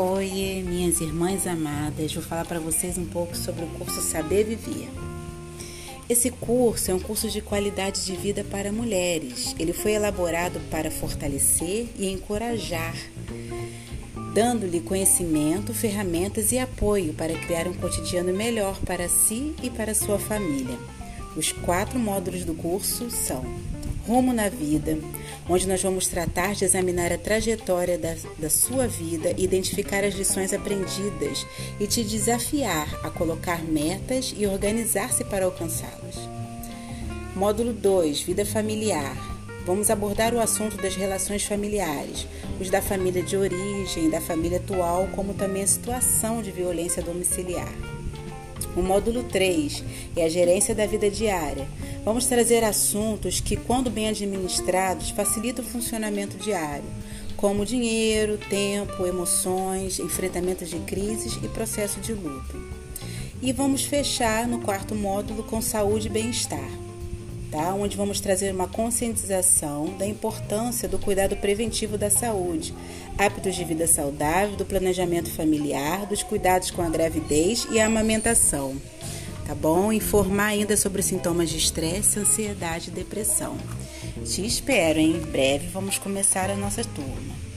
minhas irmãs amadas, vou falar para vocês um pouco sobre o curso Saber Viver. Esse curso é um curso de qualidade de vida para mulheres. Ele foi elaborado para fortalecer e encorajar, dando-lhe conhecimento, ferramentas e apoio para criar um cotidiano melhor para si e para sua família. Os quatro módulos do curso são Rumo na Vida, onde nós vamos tratar de examinar a trajetória da, da sua vida, identificar as lições aprendidas e te desafiar a colocar metas e organizar-se para alcançá-las. Módulo 2 Vida Familiar. Vamos abordar o assunto das relações familiares, os da família de origem, da família atual, como também a situação de violência domiciliar. O módulo 3 é a gerência da vida diária. Vamos trazer assuntos que, quando bem administrados, facilitam o funcionamento diário, como dinheiro, tempo, emoções, enfrentamentos de crises e processo de luto. E vamos fechar no quarto módulo com saúde e bem-estar tá? onde vamos trazer uma conscientização da importância do cuidado preventivo da saúde, hábitos de vida saudável, do planejamento familiar, dos cuidados com a gravidez e a amamentação. Tá bom? Informar ainda sobre sintomas de estresse, ansiedade e depressão. Te espero, hein? Em breve vamos começar a nossa turma.